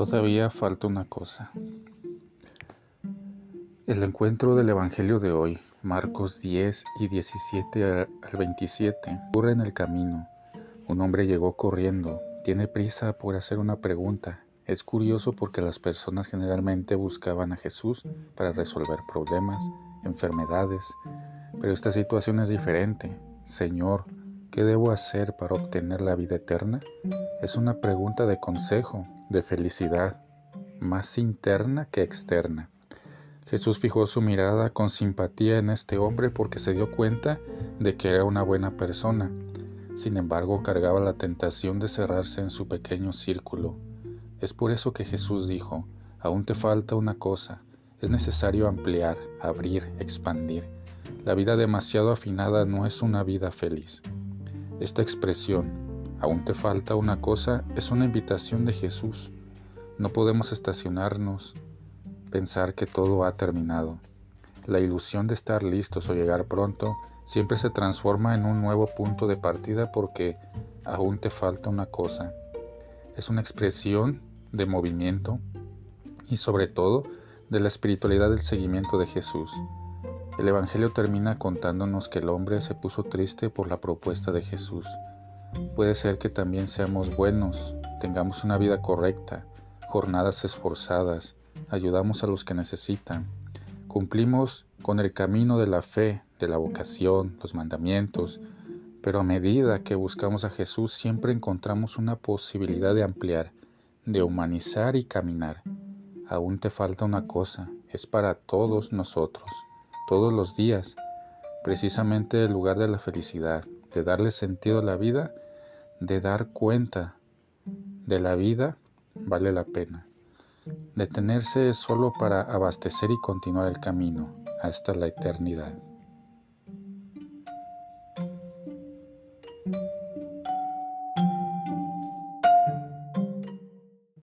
Todavía falta una cosa. El encuentro del Evangelio de hoy, Marcos 10 y 17 al 27, ocurre en el camino. Un hombre llegó corriendo, tiene prisa por hacer una pregunta. Es curioso porque las personas generalmente buscaban a Jesús para resolver problemas, enfermedades, pero esta situación es diferente. Señor, ¿qué debo hacer para obtener la vida eterna? Es una pregunta de consejo, de felicidad, más interna que externa. Jesús fijó su mirada con simpatía en este hombre porque se dio cuenta de que era una buena persona. Sin embargo, cargaba la tentación de cerrarse en su pequeño círculo. Es por eso que Jesús dijo, aún te falta una cosa, es necesario ampliar, abrir, expandir. La vida demasiado afinada no es una vida feliz. Esta expresión, aún te falta una cosa, es una invitación de Jesús. No podemos estacionarnos, pensar que todo ha terminado. La ilusión de estar listos o llegar pronto siempre se transforma en un nuevo punto de partida porque aún te falta una cosa. Es una expresión de movimiento y sobre todo de la espiritualidad del seguimiento de Jesús. El Evangelio termina contándonos que el hombre se puso triste por la propuesta de Jesús. Puede ser que también seamos buenos, tengamos una vida correcta, jornadas esforzadas, ayudamos a los que necesitan, cumplimos con el camino de la fe, de la vocación, los mandamientos, pero a medida que buscamos a Jesús siempre encontramos una posibilidad de ampliar, de humanizar y caminar. Aún te falta una cosa, es para todos nosotros, todos los días, precisamente el lugar de la felicidad, de darle sentido a la vida, de dar cuenta de la vida, vale la pena. Detenerse es solo para abastecer y continuar el camino hasta la eternidad.